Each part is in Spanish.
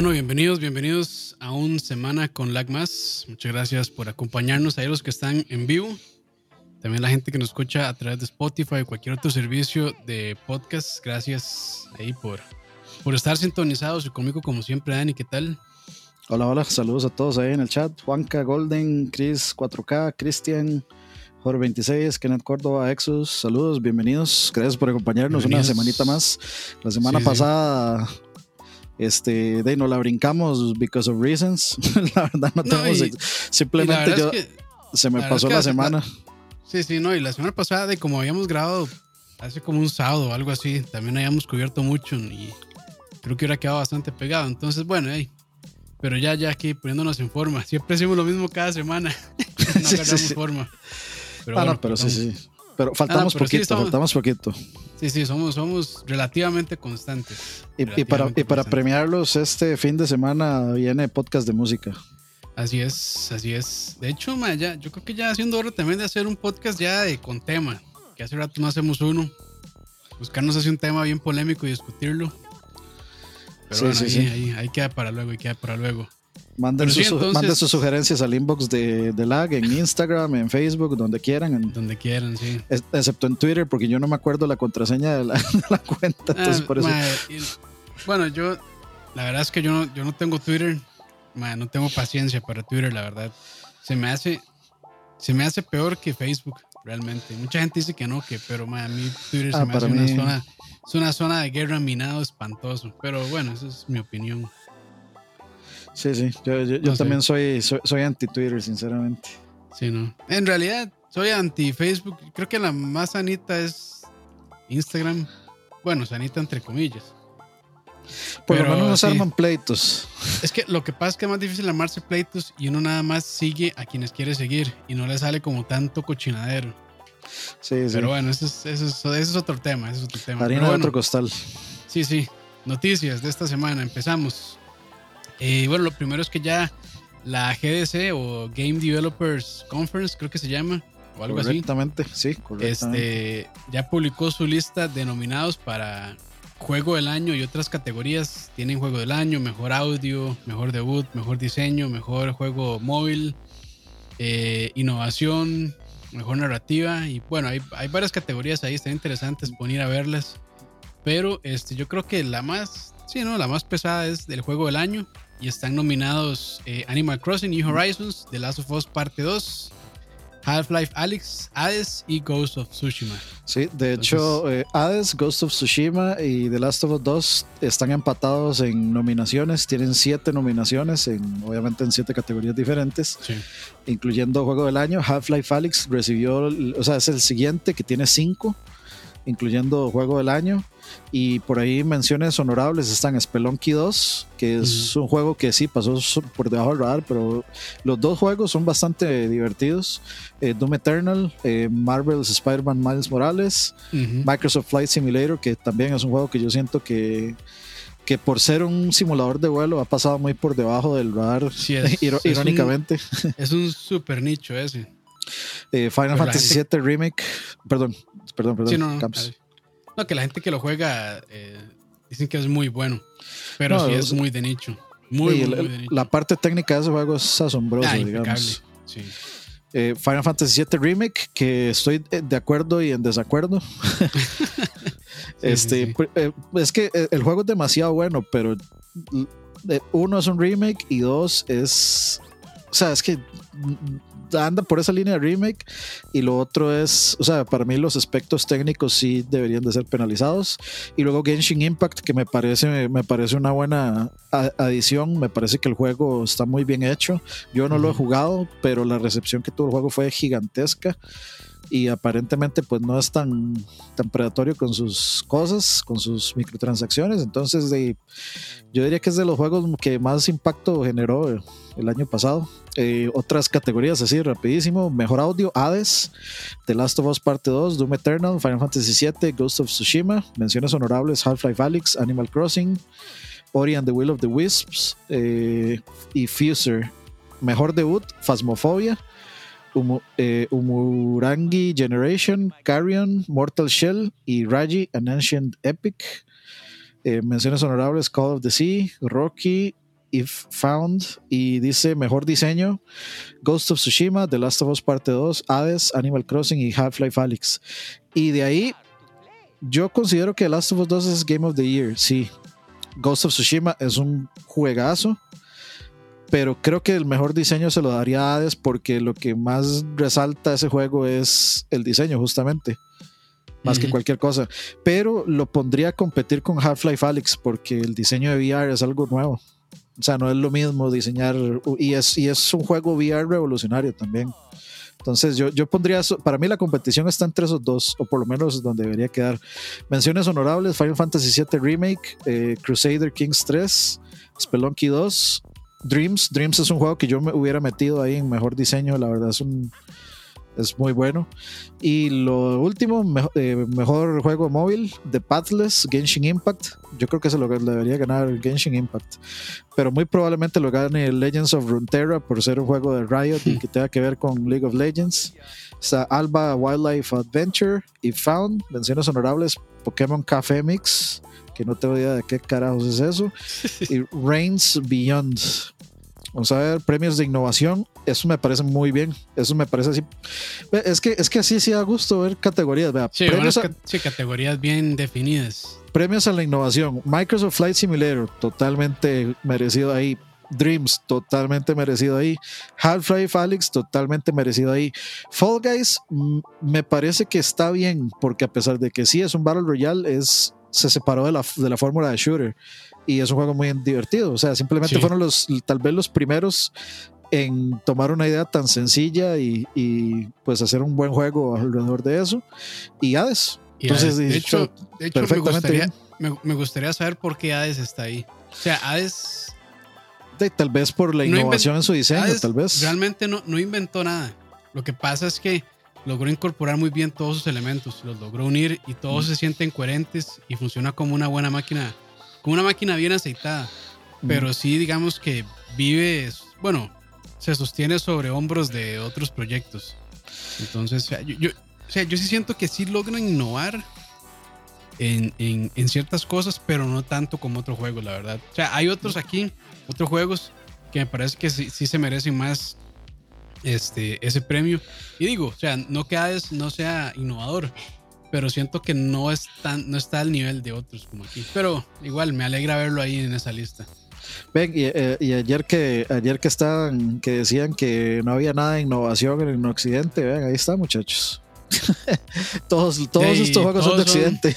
Bueno, bienvenidos, bienvenidos a un Semana con Lag Más. Muchas gracias por acompañarnos a los que están en vivo. También la gente que nos escucha a través de Spotify o cualquier otro servicio de podcast. Gracias ahí por, por estar sintonizados y conmigo como siempre, Dani. ¿Qué tal? Hola, hola, saludos a todos ahí en el chat. Juanca, Golden, Chris 4K, Cristian, Jorge 26, Kenneth Córdoba, Exus, saludos, bienvenidos. Gracias por acompañarnos una semanita más. La semana pasada este, de no la brincamos because of reasons. la verdad no, tenemos. simplemente yo. se me pasó la, semana. sí, sí, no. Y la semana pasada, de como habíamos grabado hace como un sábado o algo así, también habíamos cubierto mucho y creo que hubiera quedado bastante pegado. Entonces, bueno, hey, pero ya, ya aquí poniéndonos en forma. Siempre hacemos lo mismo cada semana. no sí, forma. Pero ah, no, pero sí, sí. Pero faltamos poquito, faltamos poquito. Sí, sí, somos, somos relativamente constantes. Y, para, y para premiarlos, este fin de semana viene podcast de música. Así es, así es. De hecho, ya, yo creo que ya haciendo hora también de hacer un podcast ya de, con tema, que hace rato no hacemos uno. Buscarnos así un tema bien polémico y discutirlo. Pero sí, sí, sí. Ahí, ahí, queda para luego, y queda para luego. Manden, sus, sugerencias al inbox de, de, Lag en Instagram, en Facebook, donde quieran. donde quieran, sí. excepto en Twitter, porque yo no me acuerdo la contraseña de la, cuenta. Entonces, ah, por eso. bueno, yo, la verdad es que yo no, yo no tengo Twitter. no tengo paciencia para Twitter, la verdad. Se me hace, se me hace peor que Facebook, realmente. Mucha gente dice que no, que, pero a mí Twitter se ah, me hace una zona, es una zona de guerra minado espantoso. Pero bueno, esa es mi opinión. Sí, sí, yo, también soy, soy, anti-Twitter, sinceramente. Sí, no. En realidad, soy anti-Facebook. Creo que la más sanita es Instagram. Bueno, sanita entre comillas. Por lo menos nos arman pleitos. Es que lo que pasa es que es más difícil armarse pleitos y uno nada más sigue a quienes quiere seguir y no le sale como tanto cochinadero. Sí, sí. Pero bueno, eso es, eso es, otro tema. Eso es otro tema. Harina de otro costal. Sí, sí. Noticias de esta semana. Empezamos. Eh, bueno, lo primero es que ya la GDC o Game Developers Conference, creo que se llama, o algo así. Correctamente, sí, correctamente. Este, ya publicó su lista de nominados para Juego del Año y otras categorías. Tienen Juego del Año, Mejor Audio, Mejor Debut, Mejor Diseño, Mejor Juego Móvil, eh, Innovación, Mejor Narrativa. Y bueno, hay, hay, varias categorías ahí, están interesantes, poner a verlas. Pero este, yo creo que la más, sí, ¿no? La más pesada es del Juego del Año y están nominados eh, Animal Crossing, New Horizons, The Last of Us Parte 2, Half-Life Alyx, Hades y Ghost of Tsushima. Sí, de hecho, eh, Hades, Ghost of Tsushima y The Last of Us 2 están empatados en nominaciones. Tienen siete nominaciones, en, obviamente en siete categorías diferentes, incluyendo Juego del Año. Half-Life Alyx recibió, o sea, es el siguiente que tiene cinco, incluyendo Juego del Año. Y por ahí menciones honorables están Spelunky 2, que es un juego que sí pasó por debajo del radar, pero los dos juegos son bastante divertidos. Eh, Doom Eternal, eh, Marvel's Spider-Man Miles Morales, Microsoft Flight Simulator, que también es un juego que yo siento que que por ser un simulador de vuelo ha pasado muy por debajo del radar, irónicamente. Es un, super nicho ese. Eh, Final Fantasy VII Remake, perdón, perdón, perdón. Sí, no, no, que la gente que lo juega eh, dicen que es muy bueno, pero sí es, muy de nicho. Muy, muy, de nicho. La parte técnica de ese juego es asombrosa, ah, digamos. Sí. Eh, Final Fantasy VII Remake, que estoy de acuerdo y en desacuerdo. este, eh, es que el juego es demasiado bueno, pero uno es un remake y dos es, o sea, es que anda por esa línea de remake y lo otro es, o sea, para mí los aspectos técnicos sí deberían de ser penalizados. Y luego Genshin Impact que me parece me parece una buena adición, me parece que el juego está muy bien hecho. Yo no lo he jugado, pero la recepción que tuvo el juego fue gigantesca y aparentemente pues no es tan, tan predatorio con sus cosas, con sus microtransacciones. Entonces de, yo diría que es de los juegos que más impacto generó el año pasado. Eh, otras categorías así rapidísimo, mejor audio, Hades, The Last of Us Parte 2, Doom Eternal, Final Fantasy VII, Ghost of Tsushima, menciones honorables, Half-Life Alyx, Animal Crossing, Ori and the Will of the Wisps eh, y Fuser. Mejor debut, Phasmophobia, eh, Umurangi Generation, Carrion, Mortal Shell y Raji, An Ancient Epic. Eh, menciones honorables: Call of the Sea, Rocky, If Found y dice mejor diseño Ghost of Tsushima, The Last of Us Parte 2, Hades, Animal Crossing y Half-Life Alyx. Y de ahí yo considero que The Last of Us 2 es Game of the Year, sí. Ghost of Tsushima es un juegazo, pero creo que el mejor diseño se lo daría a Hades porque lo que más resalta ese juego es el diseño justamente más que cualquier cosa. Pero lo pondría a competir con Half-Life Alyx porque el diseño de VR es algo nuevo. O sea, no es lo mismo diseñar y es, y es un juego VR revolucionario también. Entonces yo, yo pondría, para mí la competición está entre esos dos, o por lo menos donde debería quedar. Menciones honorables, Final Fantasy VII Remake, eh, Crusader Kings 3, Spelunky 2, Dreams. Dreams es un juego que yo me hubiera metido ahí en mejor diseño, la verdad es un, es muy bueno. Y lo último, eh, mejor juego móvil, The Pathless, Genshin Impact. Yo creo que se lo debería ganar Genshin Impact. Pero muy probablemente lo gane Legends of Runeterra por ser un juego de Riot y que tenga que ver con League of Legends. Está Alba Wildlife Adventure y Found, menciones honorables, Pokémon Café Mix, que no tengo idea de qué carajos es eso. y Reigns Beyond. Vamos a ver, premios de innovación. Eso me parece muy bien. Eso me parece así. Es que, es que así sí da gusto ver categorías. sí, premios sí, categorías bien definidas. Premios a la innovación. Microsoft Flight Simulator, totalmente merecido ahí. Dreams, totalmente merecido ahí. Half-Life Alyx, totalmente merecido ahí. Fall Guys, mm, me parece que está bien, porque a pesar de que sí es un Battle Royale, es, se separó de la, de la fórmula de shooter y es un juego muy divertido. O sea, simplemente fueron los, tal vez los primeros en tomar una idea tan sencilla y, pues hacer un buen juego alrededor de eso. Y Hades. Entonces, de hecho, me, gustaría, saber por qué Hades está ahí. O sea, Hades... tal vez por la innovación en su diseño, tal vez. Realmente no, no inventó nada. Lo que pasa es que logró incorporar muy bien todos sus elementos, los logró unir y todos se sienten coherentes y funciona como una buena máquina como una máquina bien aceitada, pero sí digamos que vive, bueno, se sostiene sobre hombros de otros proyectos. Entonces, yo, yo, o sea, yo sí siento que sí logran innovar en, en, en, ciertas cosas, pero no tanto como otros juegos, la verdad. O sea, hay otros aquí, otros juegos que me parece que sí, sí se merecen más este, ese premio. Y digo, o sea, no que Hades no sea innovador, pero siento que no, es tan, no está al nivel de otros como aquí. Pero igual me alegra verlo ahí en esa lista. Ven, y, eh, ayer que ayer que estaban, que decían que no había nada de innovación en Occidente, ven, ahí está, muchachos. todos todos estos juegos son de Occidente.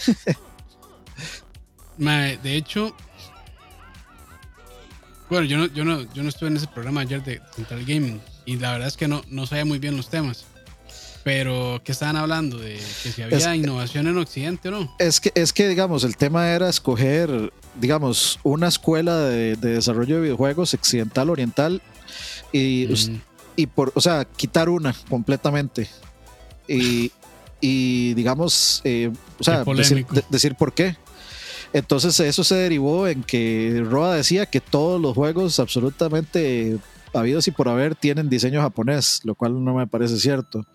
de hecho, bueno, yo no, yo no, yo no estuve en ese programa ayer de Central Gaming y la verdad es que no, no sabía muy bien los temas. Pero, ¿qué estaban hablando? ¿De que si había innovación en Occidente o no? Es que, es que, digamos, el tema era escoger, digamos, una escuela de, desarrollo de videojuegos occidental, oriental, y, mm. y por, o sea, quitar una completamente. Y, y digamos, eh, o sea, decir, decir por qué. Entonces eso se derivó en que Roa decía que todos los juegos absolutamente habidos y por haber tienen diseño japonés, lo cual no me parece cierto.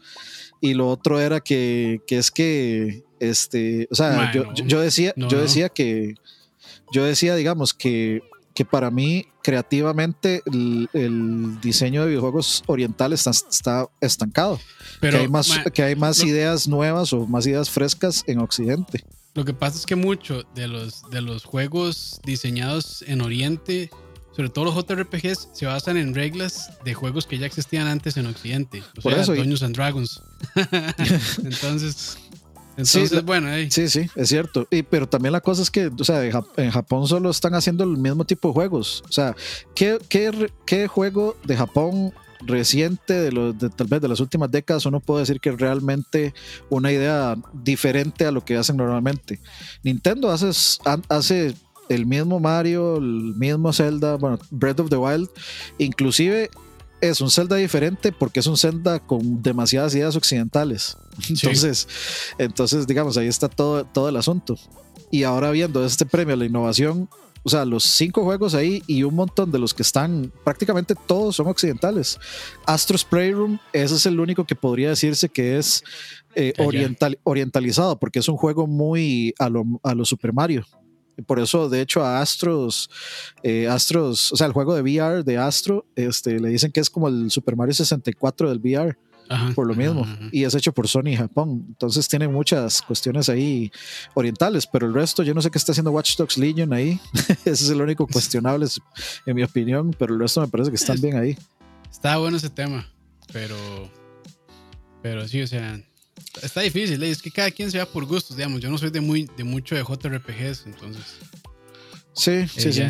Y lo otro era que, que es que, este, o sea, yo, yo, decía, yo decía que, yo decía, digamos, que, que para mí creativamente el, diseño de videojuegos orientales está, está estancado, Pero, que hay más, que hay más ideas nuevas o más ideas frescas en Occidente. Lo que pasa es que mucho de los, de los juegos diseñados en Oriente sobre todo los JRPGs se basan en reglas de juegos que ya existían antes en Occidente. O Por sea, eso, Dungeons and Dragons. entonces, entonces bueno, sí, sí, es cierto. Y, pero también la cosa es que, o sea, en Japón solo están haciendo el mismo tipo de juegos. O sea, ¿qué, qué, qué juego de Japón reciente, de, los, de tal vez de las últimas décadas, uno puede decir que es realmente una idea diferente a lo que hacen normalmente? Nintendo hace, hace el mismo Mario, el mismo Zelda, bueno, Breath of the Wild, inclusive es un Zelda diferente porque es un Zelda con demasiadas ideas occidentales. Entonces, entonces digamos, ahí está todo, todo el asunto. Y ahora viendo este premio a la innovación, o sea, los cinco juegos ahí y un montón de los que están, prácticamente todos son occidentales. Astro's Playroom, ese es el único que podría decirse que es eh, oriental, orientalizado, porque es un juego muy a lo, a lo Super Mario. Por eso, de hecho, a Astros, eh, Astros, o sea, el juego de VR de Astro, este, le dicen que es como el Super Mario 64 del VR. por lo mismo, y es hecho por Sony Japón. Entonces tiene muchas cuestiones ahí orientales, pero el resto, yo no sé qué está haciendo Watch Dogs Legion ahí. Ese es el único cuestionable, en mi opinión, pero el resto me parece que están bien ahí. Está bueno ese tema, pero, pero sí, o sea, está difícil, es que cada quien se va por gustos, digamos. Yo no soy de muy de mucho de JRPGs, entonces. Sí, sí, sí.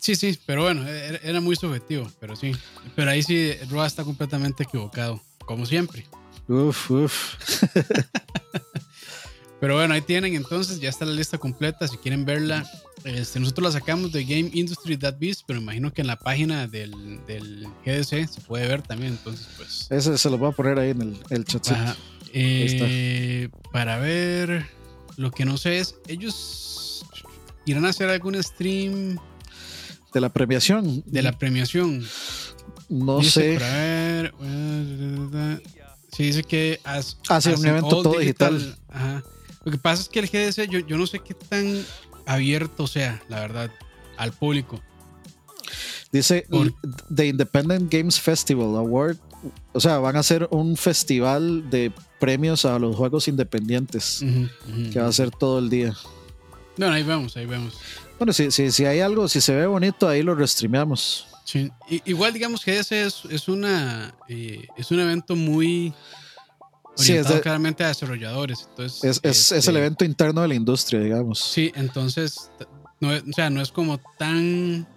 Sí, sí, pero bueno, era, muy subjetivo, pero sí. Pero ahí sí, Roa está completamente equivocado, como siempre. Uf, uf. pero bueno, ahí tienen entonces, ya está la lista completa. Si quieren verla, este, nosotros la sacamos de Game Industry Beast, pero imagino que en la página del, del, GDC se puede ver también. Entonces, pues. Ese se lo voy a poner ahí en el, el chat. Eh, para ver, lo que no sé es, ellos irán a hacer algún stream de la premiación. De la premiación. No sé. Para ver. Sí, dice que hace un evento todo digital. Lo que pasa es que el GDC, yo, yo no sé qué tan abierto sea, la verdad, al público. Dice The Independent Games Festival Award. O sea, van a hacer un festival de premios a los juegos independientes que va a ser todo el día. Bueno, ahí vemos, ahí vemos. Bueno, si, si, si hay algo, si se ve bonito, ahí lo restreameamos. Sí. igual digamos que ese es, es una eh, es un evento muy orientado sí, es claramente a desarrolladores. Entonces, es, es, es, el este evento interno de la industria, digamos. Sí, entonces, no, o sea, no es como tan...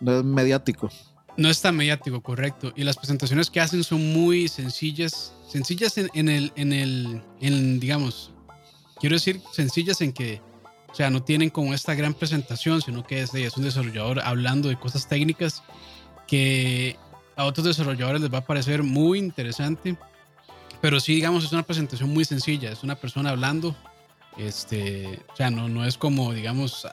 No es mediático. No es tan mediático, correcto. Y las presentaciones que hacen son muy sencillas. Sencillas en, en el, en el, en, digamos, quiero decir, sencillas en que, o sea, no tienen como esta gran presentación, sino que es, es un desarrollador hablando de cosas técnicas que a otros desarrolladores les va a parecer muy interesante pero sí, digamos, es una presentación muy sencilla. Es una persona hablando. Este, o sea, no, no es como, digamos,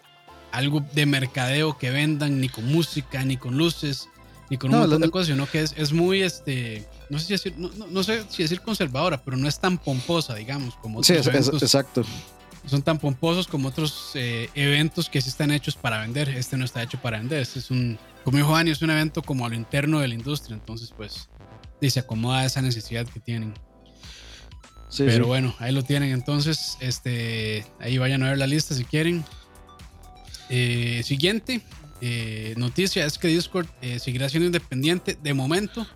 algo de mercadeo que vendan, ni con música, ni con luces, ni con un montón de cosas, sino que es, es muy, este, no sé, si decir, no, no, sé si decir conservadora, pero no es tan pomposa, digamos, como otros sí, es, exacto. Son tan pomposos como otros eh, eventos que sí están hechos para vender. Este no está hecho para vender. Este es un, como dijo Dani, es un evento como a lo interno de la industria. Entonces, pues, y se acomoda a esa necesidad que tienen. Pero bueno, ahí lo tienen. Entonces, este, ahí vayan a ver la lista si quieren. Eh, siguiente eh, noticia es que Discord eh, seguirá siendo independiente de momento.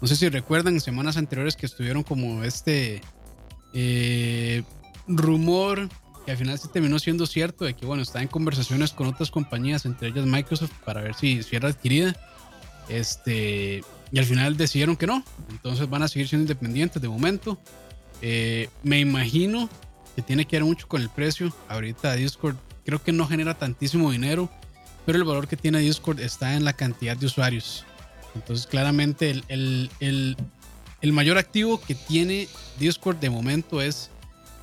No sé si recuerdan semanas anteriores que estuvieron como este rumor que al final se terminó siendo cierto de que bueno está en conversaciones con otras compañías, entre ellas Microsoft, para ver si, si era adquirida. Este, y al final decidieron que no. Entonces van a seguir siendo independientes de momento. Eh, me imagino que tiene que ver mucho con el precio. Ahorita Discord creo que no genera tantísimo dinero, pero el valor que tiene Discord está en la cantidad de usuarios. Entonces claramente el, el, mayor activo que tiene Discord de momento es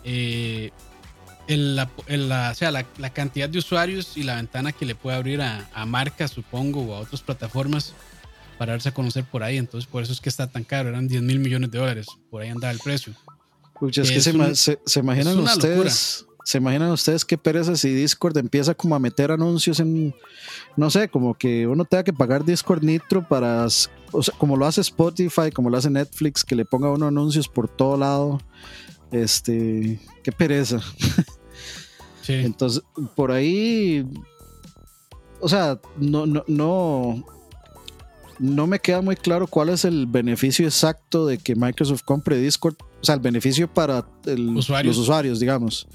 eh, la, o sea, la, cantidad de usuarios y la ventana que le puede abrir a, a marcas, supongo, o a otras plataformas para darse a conocer por ahí. Entonces, por eso es que está tan caro. Eran 10 mil millones de dólares. Por ahí andaba el precio es que se, se, imaginan ustedes. ¿Se imaginan ustedes qué pereza si Discord empieza como a meter anuncios en, no sé, como que uno tenga que pagar Discord Nitro para, o sea, como lo hace Spotify, como lo hace Netflix, que le ponga uno anuncios por todo lado? Este, qué pereza. Sí. Entonces, por ahí, o sea, no, no, no, no me queda muy claro cuál es el beneficio exacto de que Microsoft compre Discord. O sea, el beneficio para los usuarios, digamos.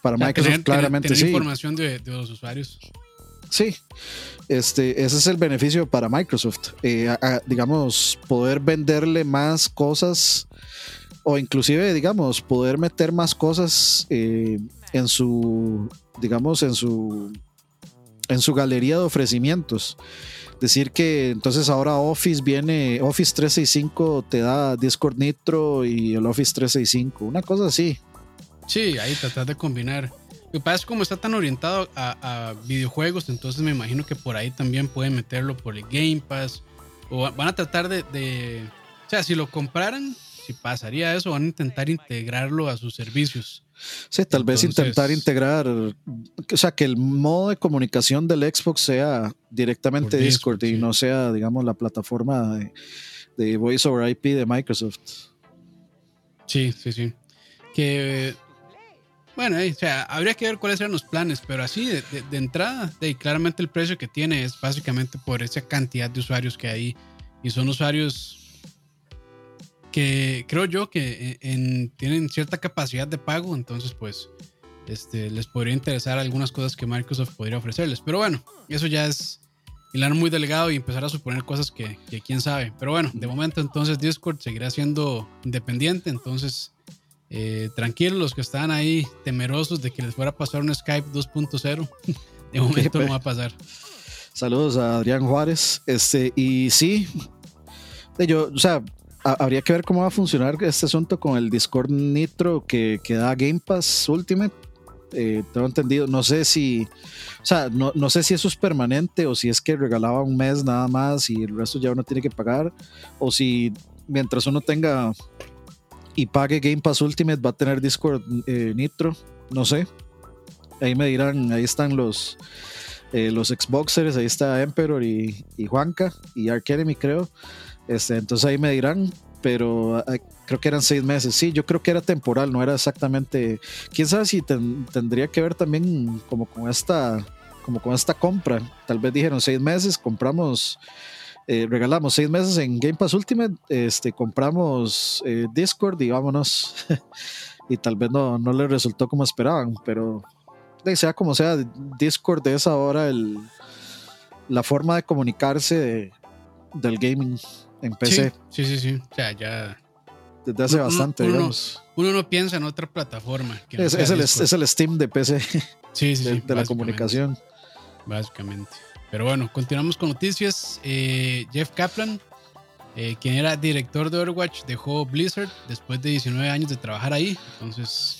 Para Microsoft, claramente sí. información de, los usuarios. Sí, este, ese es el beneficio para Microsoft. Eh, digamos, poder venderle más cosas o inclusive, digamos, poder meter más cosas eh, en su, digamos, en su, en su galería de ofrecimientos decir que entonces ahora Office viene, Office 365 te da Discord Nitro y el Office 365, una cosa así. Sí, ahí tratar de combinar. Lo que pasa es como está tan orientado a, videojuegos, entonces me imagino que por ahí también pueden meterlo por el Game Pass. O van a tratar de, o sea, si lo compraran, si pasaría eso, van a intentar integrarlo a sus servicios. Sí, tal vez intentar integrar, o sea, que el modo de comunicación del Xbox sea directamente Discord, y no sea, digamos, la plataforma de, de Voice over IP de Microsoft. Sí, sí, sí. Que bueno, o sea, habría que ver cuáles eran los planes, pero así de, entrada, de, claramente el precio que tiene es básicamente por esa cantidad de usuarios que hay y son usuarios que creo yo que en, tienen cierta capacidad de pago, entonces pues este, les podría interesar algunas cosas que Microsoft podría ofrecerles. Pero bueno, eso ya es hilar muy delegado y empezar a suponer cosas que, que quién sabe. Pero bueno, de momento entonces Discord seguirá siendo independiente, entonces eh, tranquilos los que están ahí temerosos de que les fuera a pasar un Skype 2.0. De momento no va a pasar. Saludos a Adrián Juárez. Este, y sí, yo, o sea, habría que ver cómo va a funcionar este asunto con el Discord Nitro que, da Game Pass Ultimate. Eh, tengo entendido, no sé si, o sea, no, no, sé si eso es permanente o si es que regalaba un mes nada más y el resto ya uno tiene que pagar, o si mientras uno tenga y pague Game Pass Ultimate va a tener Discord eh, Nitro, no sé. Ahí me dirán, ahí están los, eh, los Xboxers, ahí está Emperor y, Juanca y Ark Enemy creo. Este, entonces ahí me dirán, pero ah, creo que eran seis meses. Sí, yo creo que era temporal, no era exactamente. Quién sabe si tendría que ver también como con esta, como con esta compra. Tal vez dijeron seis meses, compramos eh, regalamos seis meses en Game Pass Ultimate, este, compramos eh, Discord y vámonos. y tal vez no, no le resultó como esperaban, pero sea como sea, Discord es ahora el, la forma de comunicarse del gaming en PC. Sí, sí, sí, O sea, ya. Desde hace bastante, uno, digamos. Uno no piensa en otra plataforma. es, el, es, el, Steam de PC. Sí, sí, de, de la comunicación. Básicamente. Pero bueno, continuamos con noticias. Eh, Jeff Kaplan, eh, quien era director de Overwatch, dejó Blizzard después de 19 años de trabajar ahí. Entonces,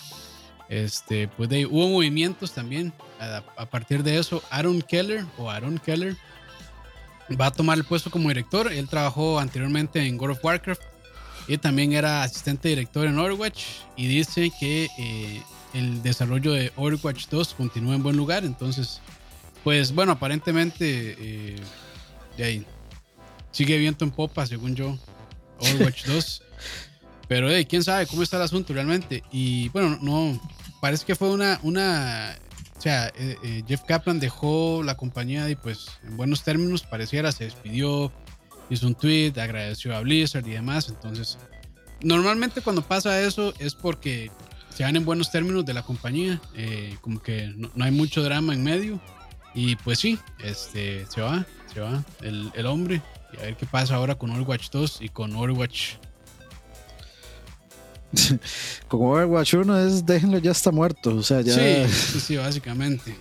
este, pues de, hubo movimientos también. A, partir de eso, Aaron Keller o Aaron Keller va a tomar el puesto como director. Él trabajó anteriormente en World of Warcraft y también era asistente director en Overwatch. Y dice que eh, el desarrollo de Overwatch 2 continúa en buen lugar. Entonces, pues bueno, aparentemente eh, de ahí, sigue viento en popa, según yo, Overwatch 2. Pero hey, quién sabe cómo está el asunto realmente. Y bueno, no, parece que fue una, una o sea, eh, eh, Jeff Kaplan dejó la compañía y pues en buenos términos pareciera, se despidió, hizo un tweet, agradeció a Blizzard y demás. Entonces, normalmente cuando pasa eso es porque se van en buenos términos de la compañía, como que no, hay mucho drama en medio. Y pues sí, este, se va, se va el, el hombre. Y a ver qué pasa ahora con Overwatch 2 y con Overwatch con Overwatch 1 es déjenlo ya está muerto. O sea, ya. Sí, sí, básicamente.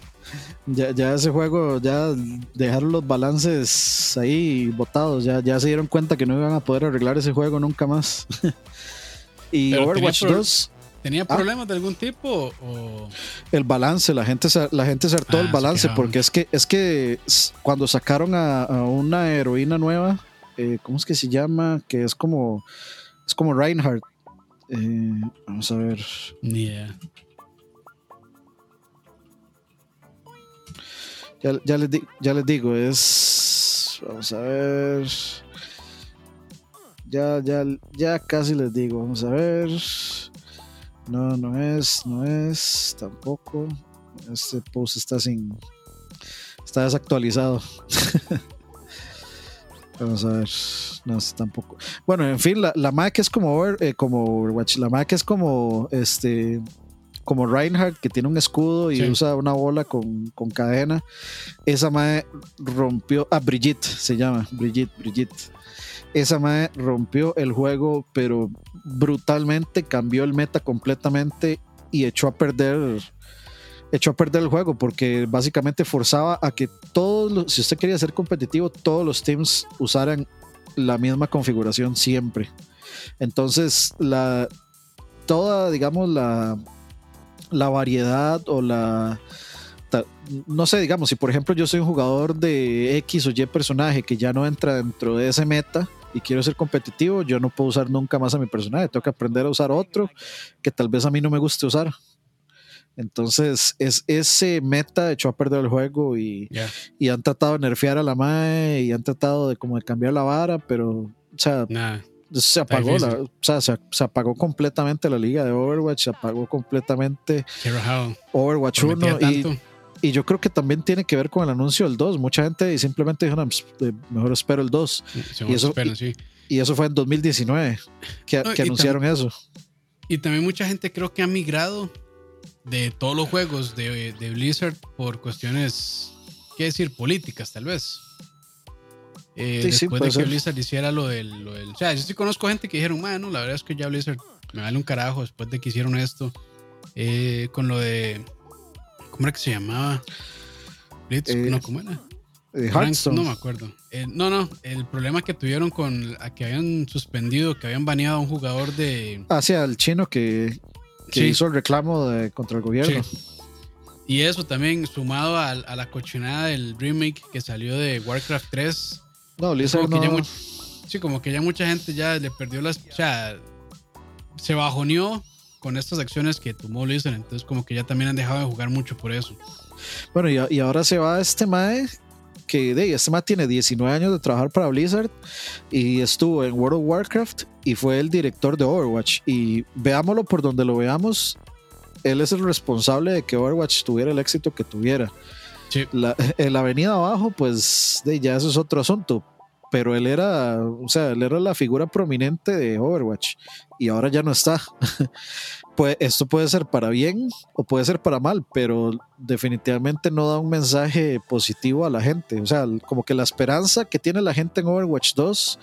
Ya, ya ese juego, ya dejaron los balances ahí botados. Ya, ya se dieron cuenta que no iban a poder arreglar ese juego nunca más. y Overwatch 2 ¿Tenía ah. problemas de algún tipo? O? El balance, la gente, la gente acertó el ah, balance, porque es que, es que cuando sacaron a, una heroína nueva, eh, ¿cómo es que se llama? Que es como, es como Reinhardt. Eh, vamos a ver. Ya, ya, les ya les digo, es. Vamos a ver. Ya, ya, ya casi les digo. Vamos a ver. No, no es, no es, tampoco. Este post está sin. Está desactualizado. Vamos a ver. No, tampoco. Bueno, en fin, la, la Mac es como, eh, como Overwatch. La Mac es como este. Como Reinhardt, que tiene un escudo y usa una bola con, con cadena. Esa Mac rompió. Ah, Brigitte se llama. Brigitte, Brigitte esa madre rompió el juego, pero brutalmente, cambió el meta completamente y echó a perder echó a perder el juego porque básicamente forzaba a que todos los, si usted quería ser competitivo, todos los teams usaran la misma configuración siempre. Entonces, la toda, digamos, la, la variedad o la no sé, digamos, si por ejemplo yo soy un jugador de X o Y personaje que ya no entra dentro de ese meta, y quiero ser competitivo, yo no puedo usar nunca más a mi personaje, tengo que aprender a usar otro que tal vez a mí no me guste usar. Entonces, es, ese meta echó a perder el juego y, y han tratado de nerfear a la MAE y han tratado de como de cambiar la vara, pero, o sea, se apagó, la, o sea, se, apagó completamente la liga de Overwatch, se apagó completamente Overwatch 1 y, y, yo creo que también tiene que ver con el anuncio del 2. Mucha gente simplemente dijo, no, pues, eh, mejor espero el 2. y, eso, y, eso fue en 2019 que, que anunciaron eso. Y también mucha gente creo que ha migrado de todos los juegos de, de Blizzard por cuestiones, ¿qué decir? Políticas, tal vez. Eh, después de que Blizzard hiciera lo del, lo del, O sea, yo sí conozco gente que dijeron, bueno, la verdad es que ya Blizzard me vale un carajo después de que hicieron esto. Eh, con lo de. ¿Cómo era que se llamaba? Blitz, eh, no, ¿cómo era? no me acuerdo. no, no, el problema que tuvieron con que habían suspendido, que habían baneado a un jugador de. Hacia ah, el chino que, que hizo el reclamo de, contra el gobierno. Y eso también sumado a, la cochinada del remake que salió de Warcraft 3. No, Blizzard no. sí, como que ya mucha gente ya le perdió las. O sea, se bajoneó con estas acciones que tomó Blizzard. Entonces, como que ya también han dejado de jugar mucho por eso. Bueno, y, y ahora se va este Mae que de, este Mae tiene 19 años de trabajar para Blizzard y estuvo en World of Warcraft y fue el director de Overwatch. Y veámoslo por donde lo veamos, él es el responsable de que Overwatch tuviera el éxito que tuviera. La, en la avenida abajo, pues de, ya eso es otro asunto. Pero él era, o sea, él era la figura prominente de Overwatch y ahora ya no está. pues esto puede ser para bien o puede ser para mal, pero definitivamente no da un mensaje positivo a la gente. O sea, como que la esperanza que tiene la gente en Overwatch 2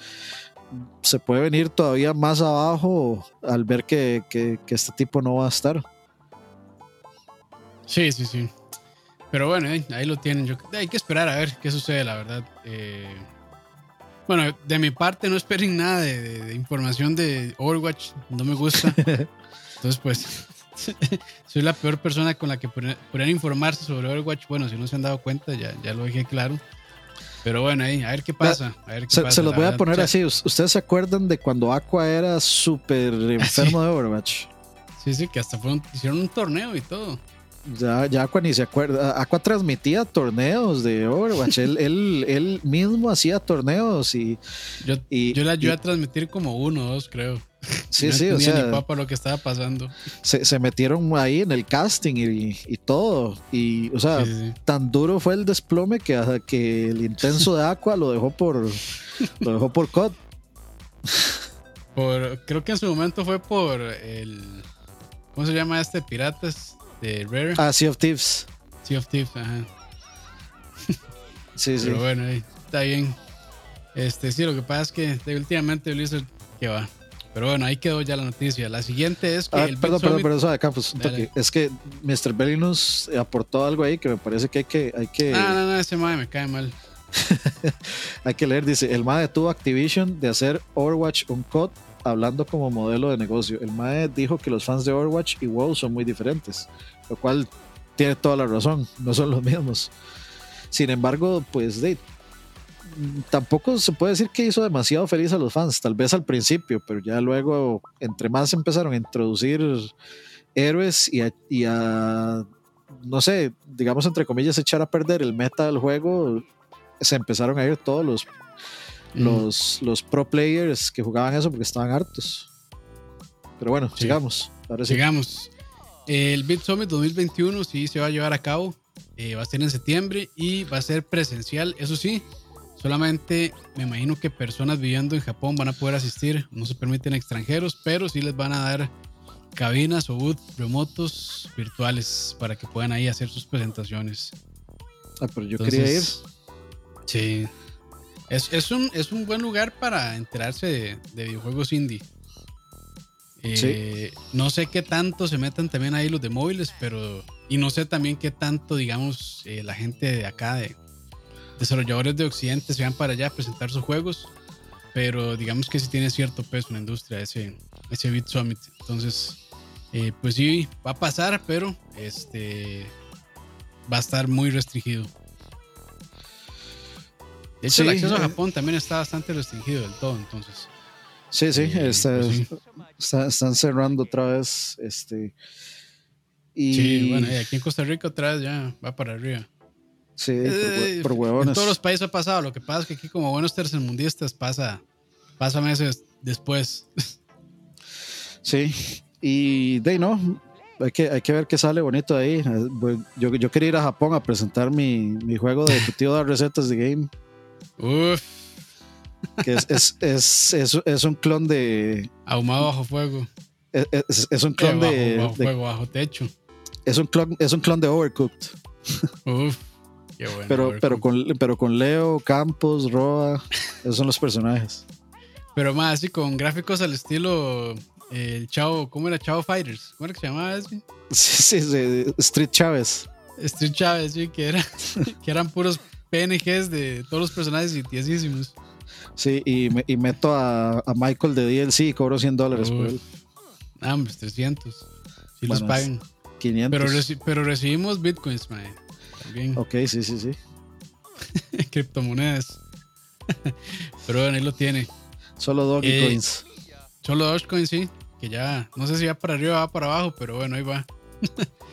se puede venir todavía más abajo al ver que, que este tipo no va a estar. Sí, sí, sí. Pero bueno, ahí, lo tienen. Yo, hay que esperar a ver qué sucede, la verdad. Eh, bueno, de mi parte no esperen nada de, información de Overwatch. No me gusta. Entonces, pues, soy la peor persona con la que podrían informarse sobre Overwatch. Bueno, si no se han dado cuenta, ya, ya lo dije claro. Pero bueno, ahí, a ver qué pasa. se, los voy a poner así. ¿Ustedes se acuerdan de cuando Aqua era súper enfermo de Overwatch? Sí, sí, que hasta fueron, hicieron un torneo y todo. Ya, ya Aqua ni se acuerda. Aqua transmitía torneos de Overwatch. él, él, él, mismo hacía torneos y. Yo, yo le ayudé a transmitir como uno o dos, creo. Sí, sí, o sea. Ni papa lo que estaba pasando. Se, se metieron ahí en el casting y, y todo. Y, o sea, tan duro fue el desplome que, que el intenso de Aqua lo dejó por. lo dejó por COD. Por, creo que en su momento fue por el. ¿Cómo se llama este? Piratas de Rare. Ah, Sea of Thieves. Sea of Thieves, ajá. Sí, sí. Pero bueno, está bien. Este, sí, lo que pasa es que últimamente Blizzard que va. Pero bueno, ahí quedó ya la noticia. La siguiente es que. Ah, perdón, perdón, perdón, eso acá, pues, es que Mr. Belly nos aportó algo ahí que me parece que hay que. Hay que... Ah, no, no, ese madre me cae mal. hay que leer, dice: El MAE tuvo Activision de hacer Overwatch un COD hablando como modelo de negocio. El MAE dijo que los fans de Overwatch y WoW son muy diferentes, lo cual tiene toda la razón, no son los mismos. Sin embargo, pues tampoco se puede decir que hizo demasiado feliz a los fans, tal vez al principio, pero ya luego, entre más empezaron a introducir héroes y y a no sé, digamos entre comillas, echar a perder el meta del juego, se empezaron a ir todos los los, los pro players que jugaban eso porque estaban hartos. Pero bueno, sigamos. Sigamos. El Bit Summit 2021 sí se va a llevar a cabo. Eh, va a ser en septiembre y va a ser presencial. Eso sí, solamente me imagino que personas viviendo en Japón van a poder asistir. No se permiten extranjeros, pero sí les van a dar cabinas o booth remotos virtuales para que puedan ahí hacer sus presentaciones. Ah, pero yo quería ir. Sí, es, un, es un buen lugar para enterarse de, videojuegos indie. Eh, no sé qué tanto se metan también ahí los de móviles, pero. Y no sé también qué tanto, digamos, eh, la gente de acá, de desarrolladores de Occidente, se van para allá a presentar sus juegos. Pero digamos que sí tiene cierto peso en la industria ese, ese Beat Summit. Entonces, eh, pues sí, va a pasar, pero este va a estar muy restringido. De hecho, el acceso a Japón también está bastante restringido del todo, entonces. Sí, sí, está, pues están cerrando otra vez. Este, y... Sí, bueno, y aquí en Costa Rica otra vez ya va para arriba. Sí, por, por, huevones. En todos los países ha pasado. Lo que pasa es que aquí, como buenos tercermundistas, pasa, pasa meses después. Sí, y de no, hay que, hay que ver qué sale bonito ahí. Yo, yo quería ir a Japón a presentar mi, mi juego de ejecutivo de recetas de game. Uf. Que es, es, es, es, es un clon de. Ahumado bajo fuego. Es, un clon de, bajo, fuego, bajo techo. Es un clon, es un clon de Overcooked. Uf. Qué bueno, pero, pero, con, pero con Leo, Campos, Roa, esos son los personajes. Pero más así con gráficos al estilo el Chavo, ¿cómo era? Chavo Fighters. ¿Cómo era que se llamaba ese? Sí, sí, Street Chávez. Street Chávez, sí, que, era, que eran puros PNGs de todos los personajes tiesísimos. Sí, y, y meto a, a, Michael de DLC y cobro 100 dólares por él. Ah, pues 300. Si los pagan. 500. Pero, pero recibimos bitcoins, man. También. Ok, sí, sí, sí. Criptomonedas. pero bueno, ahí lo tiene. Solo Dogecoins. Eh, solo Dogecoin, sí. Que ya, no sé si va para arriba o va para abajo, pero bueno, ahí va.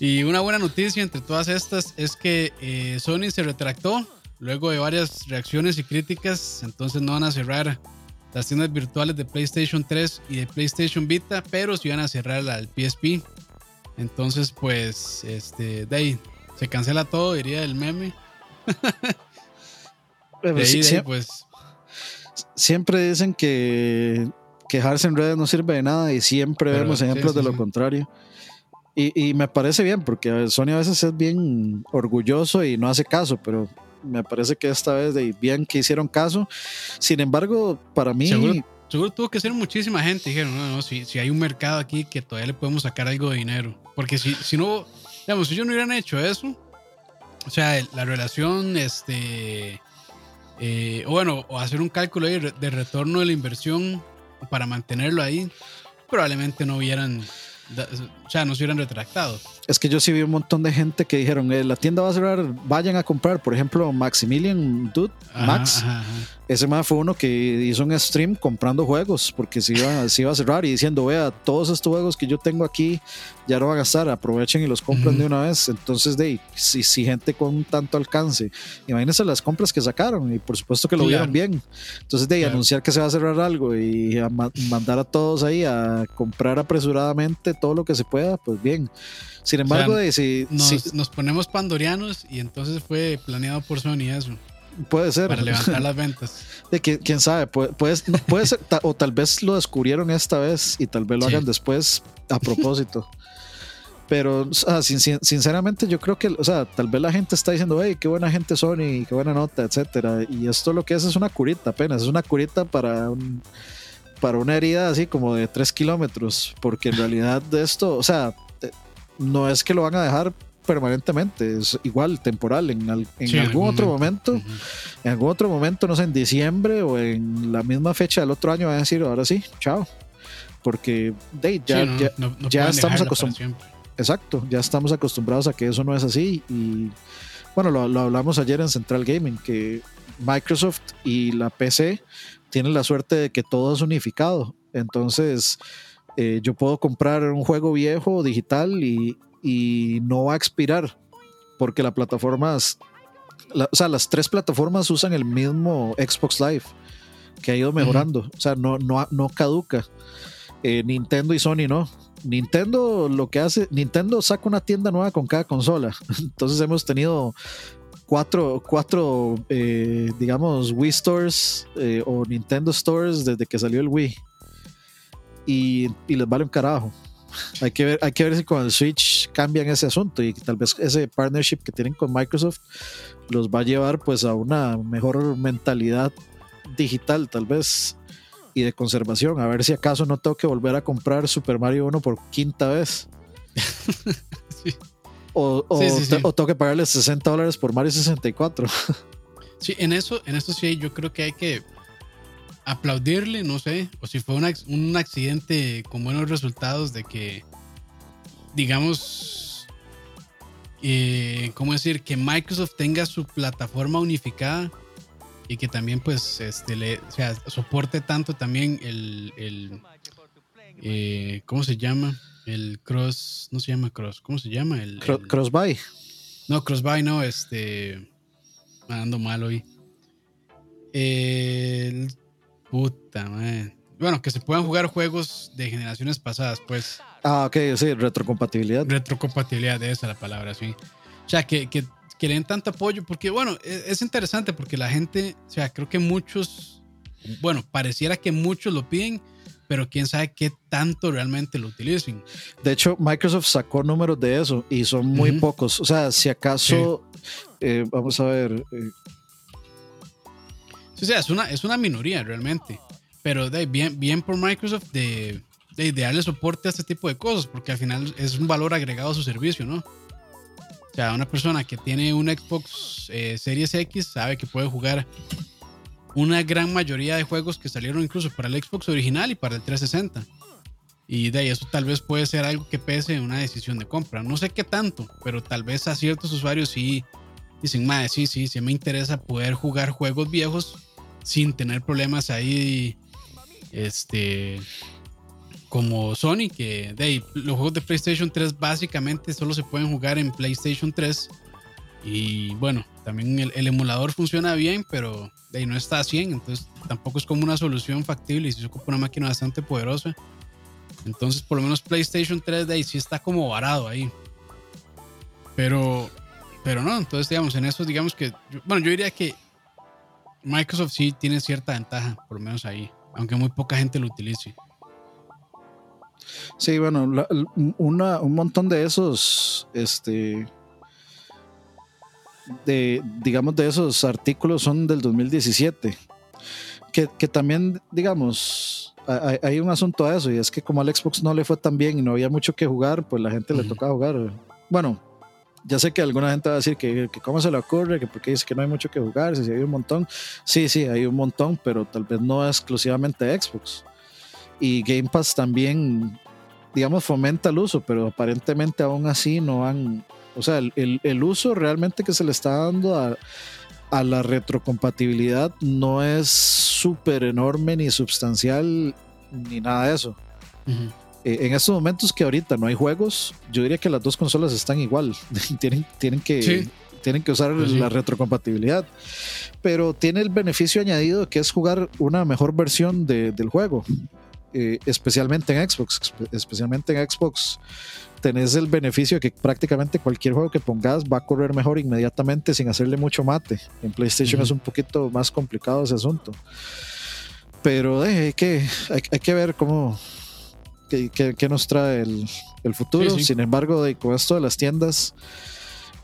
y una buena noticia entre todas estas es que eh, Sony se retractó luego de varias reacciones y críticas. Entonces no van a cerrar las tiendas virtuales de PlayStation 3 y de PlayStation Vita, pero sí van a cerrar la del PSP. Entonces, pues, este, de ahí se cancela todo, diría el meme. de ahí, de ahí, pues. Siempre dicen que quejarse en redes no sirve de nada y siempre vemos ejemplos de lo contrario. Y, y, me parece bien, porque Sony a veces es bien orgulloso y no hace caso, pero me parece que esta vez de bien que hicieron caso. Sin embargo, para mí... Seguro, tuvo que ser muchísima gente. Dijeron, no, no, si, si hay un mercado aquí que todavía le podemos sacar algo de dinero. Porque si, si no, digamos, si ellos no hubieran hecho eso, o sea, la relación, este... Eh, bueno, o hacer un cálculo de retorno de la inversión para mantenerlo ahí, probablemente no hubieran, o sea, no se hubieran retractado. Es que yo sí vi un montón de gente que dijeron, eh, la tienda va a cerrar, vayan a comprar, por ejemplo, Maximilian Dude, Max. Ese más fue uno que hizo un stream comprando juegos porque se iba, se iba a cerrar y diciendo, vea, todos estos juegos que yo tengo aquí ya no van a gastar, aprovechen y los compran de una vez. Entonces, de si, si gente con tanto alcance, imagínense las compras que sacaron y por supuesto que lo vieron bien. Entonces, de anunciar que se va a cerrar algo y mandar a todos ahí a comprar apresuradamente todo lo que se pueda, pues bien. Sin embargo, si, nos, ponemos pandorianos y entonces fue planeado por Sony eso. Puede ser. Para levantar las ventas. De que, quién sabe, puede, puede, ser, o tal vez lo descubrieron esta vez y tal vez lo hagan después a propósito. Pero, sinceramente, yo creo que, o sea, tal vez la gente está diciendo, hey, qué buena gente Sony, qué buena nota, etcétera. Y esto lo que es es una curita apenas, es una curita para para una herida así como de 3 kilómetros, porque en realidad de esto, o sea, no es que lo van a dejar permanentemente, es igual temporal en, algún otro momento, en algún otro momento, no sé, en diciembre o en la misma fecha del otro año van a decir, ahora sí, chao, porque ya, ya, estamos acostumbrados. Exacto, ya estamos acostumbrados a que eso no es así y bueno, lo, hablamos ayer en Central Gaming, que Microsoft y la PC tienen la suerte de que todo es unificado, entonces eh, yo puedo comprar un juego viejo digital y, y no va a expirar porque la plataforma, o sea, las tres plataformas usan el mismo Xbox Live que ha ido mejorando, o sea, no, no, no caduca. Eh, Nintendo y Sony no. Nintendo lo que hace, Nintendo saca una tienda nueva con cada consola. Entonces hemos tenido cuatro, cuatro eh, digamos, Wii Stores o Nintendo Stores desde que salió el Wii y, les vale un carajo. Hay que, ver, hay que ver si con el Switch cambian ese asunto y tal vez ese partnership que tienen con Microsoft los va a llevar pues a una mejor mentalidad digital tal vez y de conservación. A ver si acaso no tengo que volver a comprar Super Mario 1 por quinta vez. O, o, tengo que pagarle 60 dólares por Mario 64. Sí, en eso, en eso sí, yo creo que hay que aplaudirle, no sé, o si fue un, accidente con buenos resultados de que, digamos, eh, ¿cómo decir? Que Microsoft tenga su plataforma unificada y que también pues este le o sea, soporte tanto también el, el eh, ¿cómo se llama? El cross, no se llama cross, ¿cómo se llama? El, Cro- el- Crossbuy. no, crossbuy no, este ando mal hoy. El puta, man. Bueno, que se puedan jugar juegos de generaciones pasadas, pues Ah, ok, sí, retrocompatibilidad. retrocompatibilidad, esa la palabra, sí. O sea, que, que, que le den tanto apoyo, porque bueno, es, es interesante porque la gente, o sea, creo que muchos, bueno, pareciera que muchos lo piden, pero quién sabe qué tanto realmente lo utilicen. De hecho, Microsoft sacó números de eso y son muy pocos. O sea, si acaso, eh, vamos a ver, eh, o sea, es una, es una minoría realmente, pero de, bien, bien por Microsoft de, de, de soporte a este tipo de cosas, porque al final es un valor agregado a su servicio, ¿no? O sea, una persona que tiene un Xbox eh, Series X sabe que puede jugar una gran mayoría de juegos que salieron incluso para el Xbox original y para el 360. Y de ahí eso tal vez puede ser algo que pese en una decisión de compra. No sé qué tanto, pero tal vez a ciertos usuarios sí dicen, madre, sí, sí, sí me interesa poder jugar juegos viejos sin tener problemas ahí, este, como Sony, que de ahí, los juegos de PlayStation 3 básicamente solo se pueden jugar en PlayStation 3. Y bueno, también el, emulador funciona bien, pero de ahí no está a 100, entonces tampoco es como una solución factible y si se ocupa una máquina bastante poderosa. Entonces, por lo menos PlayStation 3 de ahí sí está como varado ahí. Pero, pero no, entonces digamos, en eso digamos que, yo- bueno, yo diría que Microsoft sí tiene cierta ventaja, por lo menos ahí, aunque muy poca gente lo utilice. sí, bueno, la- una, un montón de esos, este, de, digamos, de esos artículos son del 2017. Que, que también, digamos, hay, hay un asunto a eso, y es que como al Xbox no le fue tan bien y no había mucho que jugar, pues la gente le tocaba jugar. Bueno, ya sé que alguna gente va a decir que, que cómo se le ocurre, que porque dice que no hay mucho que jugar, si hay un montón. Sí, sí, hay un montón, pero tal vez no exclusivamente Xbox. Y Game Pass también, digamos, fomenta el uso, pero aparentemente aún así no han... O sea, el, el- el uso realmente que se le está dando a, a la retrocompatibilidad no es súper enorme ni sustancial ni nada de eso. Ujú. Eh, en estos momentos que ahorita no hay juegos, yo diría que las dos consolas están igual. tienen, tienen, que, Sí. tienen que usar Pues sí. la retrocompatibilidad. Pero tiene el beneficio añadido que es jugar una mejor versión de- del juego. Eh, especialmente en Xbox. espe- Especialmente en Xbox tenés el beneficio de que prácticamente cualquier juego que pongas va a correr mejor inmediatamente sin hacerle mucho mate. En PlayStation Ujú. es un poquito más complicado ese asunto. Pero eh, hay, que, hay, hay que ver cómo, qué, qué- qué nos trae el, el futuro. Sí, sí. Sin embargo, de, con esto de las tiendas,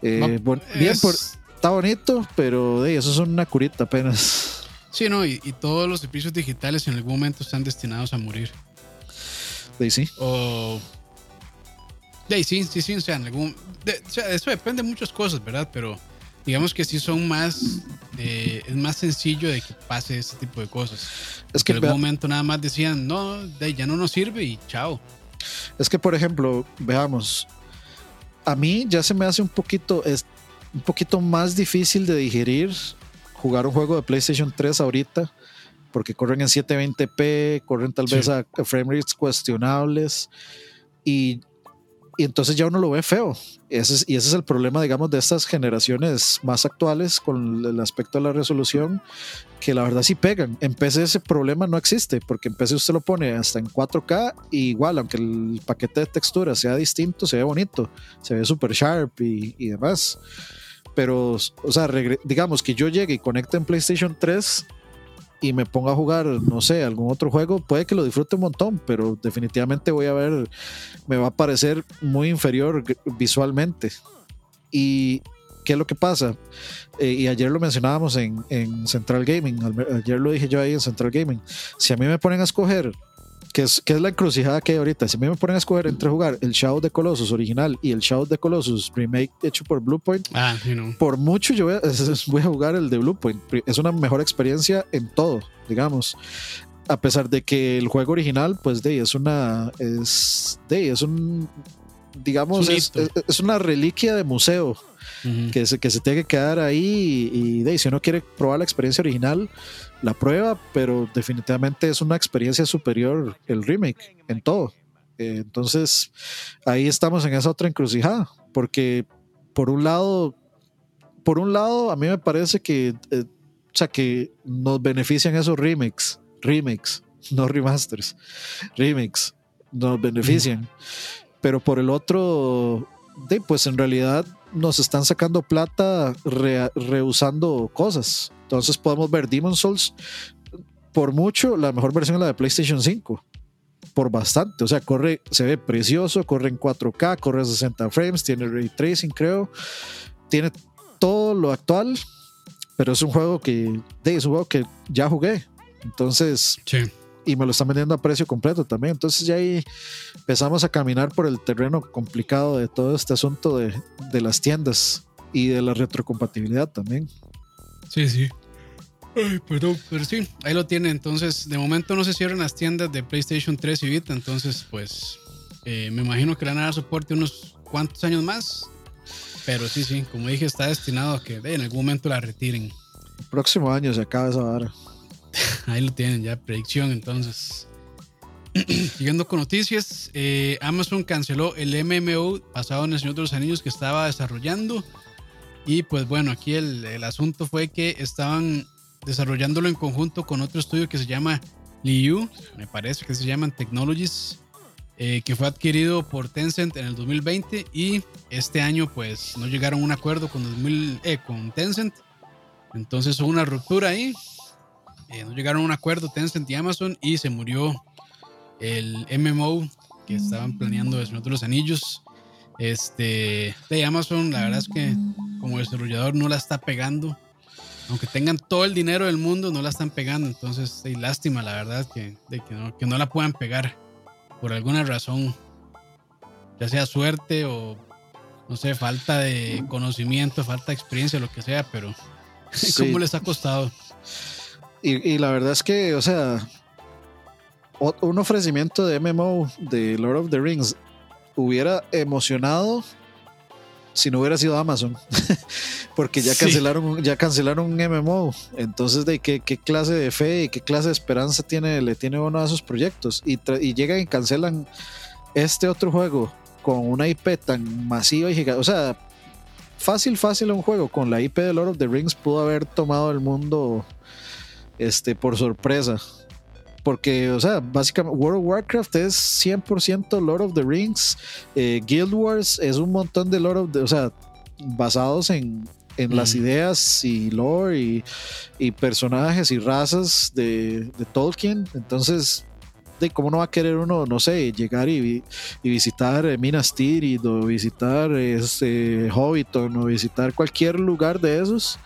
eh, bon- bien, es- por, está bonito, pero de, eso es una curita apenas. Sí, no, y, y todos los servicios digitales en algún momento están destinados a morir. De, sí. O. De sí, sí, sí, o sea, en algún. de- o sea, eso depende de muchas cosas, ¿verdad? Pero digamos que sí son más. eh, es más sencillo de que pase ese tipo de cosas. Es Que en algún momento nada más decían, no, de ya no nos sirve y chao. es que, por ejemplo, veamos, a mí ya se me hace un poquito, es, un poquito más difícil de digerir jugar un juego de PlayStation 3 ahorita, porque corren en 720p, corren tal Sí. vez a, a frame rates cuestionables, y, y entonces ya uno lo ve feo. Ese es- y ese es el problema, digamos, de estas generaciones más actuales con el aspecto de la resolución, que la verdad sí pegan. En PC ese problema no existe, porque en PC usted lo pone hasta en 4K, y igual, aunque el paquete de textura sea distinto, se ve bonito, se ve super sharp y, y demás. Pero, o sea, digamos que yo llegue y conecte en PlayStation 3 y me ponga a jugar, no sé, algún otro juego, puede que lo disfrute un montón, pero definitivamente voy a ver, me va a parecer muy inferior visualmente. Y ¿qué es lo que pasa? Eh, y ayer lo mencionábamos en, en Central Gaming, ayer lo dije yo ahí en Central Gaming. Si a mí me ponen a escoger, que es, que es la encrucijada que hay ahorita, si a mí me ponen a escoger entre jugar el Shadow the Colossus original y el Shadow of the Colossus remake hecho por Bluepoint, Ah, sí, no. por mucho yo voy a, voy a jugar el de Bluepoint. Es una mejor experiencia en todo, digamos. A pesar de que el juego original, pues de es una. Es, de es un. Digamos, es, es, una reliquia de museo que, se, que se tiene que quedar ahí y, de, si uno quiere probar la experiencia original, la prueba, pero definitivamente es una experiencia superior el remake en todo. Eh, entonces, ahí estamos en esa otra encrucijada, porque por un lado, por un lado, a mí me parece que, eh, o sea, que nos benefician esos remakes, remakes, no remasters, remakes, nos benefician. Pero por el otro, de, pues en realidad nos están sacando plata reusando cosas. Entonces podemos ver Demon Souls por mucho, la mejor versión es la de PlayStation 5. Por bastante. O sea, corre, se ve precioso, corre en 4K, corre a 60 frames, tiene ray tracing, creo. Tiene todo lo actual, pero es un juego que, es un juego que ya jugué. Entonces, y me lo están vendiendo a precio completo también. Entonces ya ahí empezamos a caminar por el terreno complicado de todo este asunto de, de las tiendas y de la retrocompatibilidad también. Sí, sí. Ay, perdón, pero sí, ahí lo tiene. Entonces, de momento no se cierran las tiendas de PlayStation 3 y Vita. Entonces, pues, eh, me imagino que le van a dar soporte unos cuantos años más. Pero sí, sí, como dije, está destinado a que en algún momento la retiren. próximo año se acaba esa vara. Ahí lo tienen, ya predicción entonces. Siguiendo con noticias, eh, Amazon canceló el MMO basado en el Señor de los Anillos que estaba desarrollando. Y pues bueno, aquí el, el asunto fue que estaban desarrollándolo en conjunto con otro estudio que se llama Liu, me parece que se llaman Technologies, eh, que fue adquirido por Tencent en el 2020 y este año pues no llegaron a un acuerdo con, 2000, eh, con Tencent. Entonces hubo una ruptura ahí eh, no llegaron a un acuerdo Tencent y Amazon y se murió el MMO que estaban planeando de Señor de los Anillos. Este, de Amazon, la verdad es que como desarrollador no la está pegando. Aunque tengan todo el dinero del mundo, no la están pegando. Entonces, hay lástima, la verdad, que, que, no, que no la puedan pegar por alguna razón. Ya sea suerte o, no sé, falta de conocimiento, falta de experiencia, lo que sea, pero ¿cómo les ha costado? Y, la verdad es que, o sea, un ofrecimiento de MMO de Lord of the Rings hubiera emocionado si no hubiera sido Amazon. Porque ya cancelaron, ya cancelaron un MMO. Entonces, ¿de qué, qué, clase de fe y qué clase de esperanza tiene, le tiene uno a esos proyectos? Y, y llegan y cancelan este otro juego con una IP tan masiva y gigante. O sea, fácil, fácil un juego con la IP de Lord of the Rings pudo haber tomado el mundo este, por sorpresa. Porque, o sea, básicamente World of Warcraft es 100% Lord of the Rings. Eh, Guild Wars es un montón de Lord of the, o sea, basados en, en las ideas y lore y, personajes y razas de, Tolkien. Entonces, de cómo no va a querer uno, no sé, llegar y, y visitar eh, Minas Tirith o visitar este, Hobbiton o visitar cualquier lugar de esos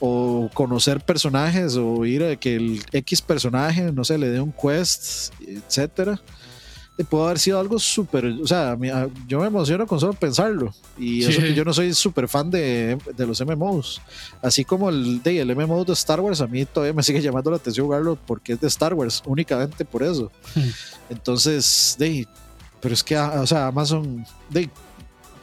o conocer personajes o ir a que el X personaje, no sé, le dé un quest, etcétera. Puede haber sido algo súper, o sea, yo me emociono con solo pensarlo. Y eso que yo no soy súper fan de, de, los MMOs. Así como el, de, el MMO de Star Wars, a mí todavía me sigue llamando la atención jugarlo porque es de Star Wars, únicamente por eso. Hmm. Entonces, de, pero es que, o sea, Amazon, de,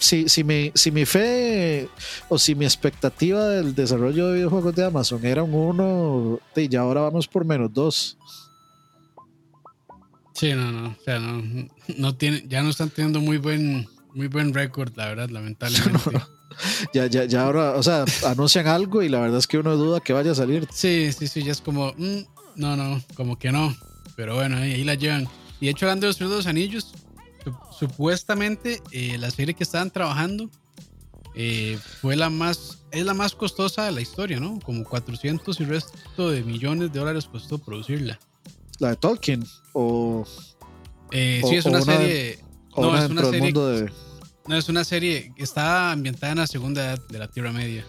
si, si, mi, si mi fe o si mi expectativa del desarrollo de videojuegos de Amazon era un 1, y ahora vamos por menos 2. Sí, no, no, o sea, no, no tiene, ya no están teniendo muy buen, muy buen récord, la verdad, lamentablemente. ya, ya, ya ahora, o sea, anuncian algo y la verdad es que uno duda que vaya a salir. Sí, sí, sí, ya es como, mm, no, no, como que no, pero bueno, ahí, la llevan. Y de hecho, hablando de los dos anillos, supuestamente eh, la serie que estaban trabajando eh, fue la más, es la más costosa de la historia, ¿no? Como 400 y resto de millones de dólares costó producirla. ¿La de Tolkien? ¿O.? Eh, sí, es una, serie. no, es una serie. No, es una serie que está ambientada en la segunda edad de la Tierra Media.